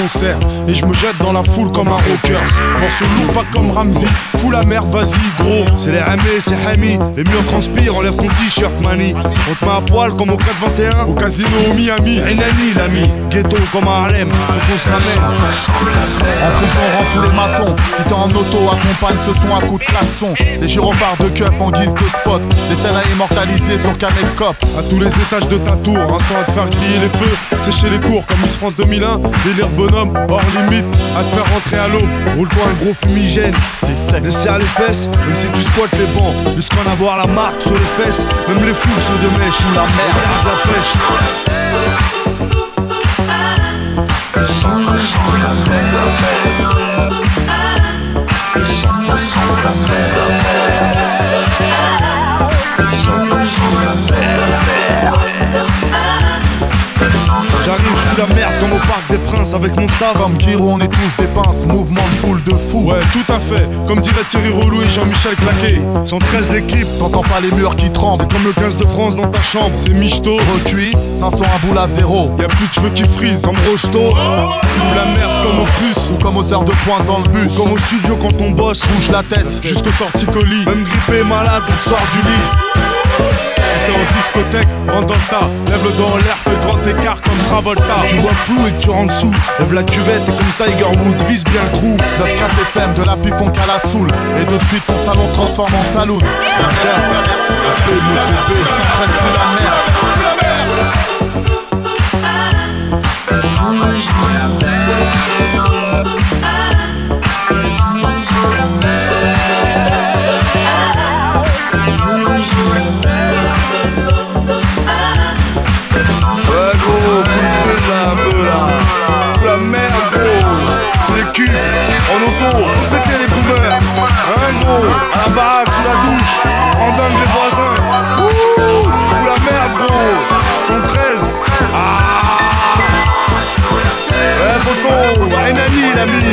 concert. Et je me jette dans la foule comme un rocker. Morceau lourd, pas comme Ramsey. Fous la merde, vas-y, gros. C'est les Hamé, c'est Hami. Les murs transpirent, enlève ton t-shirt, mani. On te met à poil comme au 421. Au casino au Miami. Renani, l'ami. Ghetto comme à Harlem. Faut qu'on se ramène. En prison, rend fou les matons. Si t'es en auto, accompagne ce son à coups de klaxon. Les gyrophares de keuf en guise de spot. Les scènes à immortaliser sur caméscope. À tous les étages de ta tour, un sang à te faire crier les feux, sécher les cours comme Miss France 2001, délire hors limite, à te faire rentrer à l'eau. Roule-toi un gros fumigène, C'est sec. Desserre les fesses, même si tu squattes les bancs, jusqu'à en avoir la marque sur les fesses, même les fous sont de mèche, la merde, la pêche. La merde comme au parc des princes avec mon staff. Comme Kiro, on est tous des pinces. Mouvement de foule de fou. Ouais, tout à fait, comme dirait Thierry Roulou et Jean-Michel Claquet. 113 l'équipe, T'entends pas les murs qui tremblent. c'est comme le 15 de France dans ta chambre, c'est michto. Recuit, 500 un boule à zéro. Y'a plus de cheveux qui frisent, comme Rocheteau. Sous la merde comme au plus. Ou comme aux heures de pointe dans le bus. Comme au studio quand on bosse, Bouge la tête. jusqu'au torticolis. Même grippé, malade, on sort du lit. Si t'es en discothèque, rentre dans le tas. Lève le doigt en l'air, fais grand écart comme Travolta. Tu vois flou et tu rentres sous. Lève la cuvette et comme Tiger Woods, vise bien le trou. 9 FM de la pifon qu'à la soule. Et de suite, ton salon se transforme en saloon. Ouais gros, faut là un peu là. Sous la merde gros. C'est culs. En auto, faut péter les boomers. Hein gros, à la baraque, sous la douche. En dingue les voisins. Ouh, sous la merde gros. 113. Ah. Ouais poteau, Renani l'ami.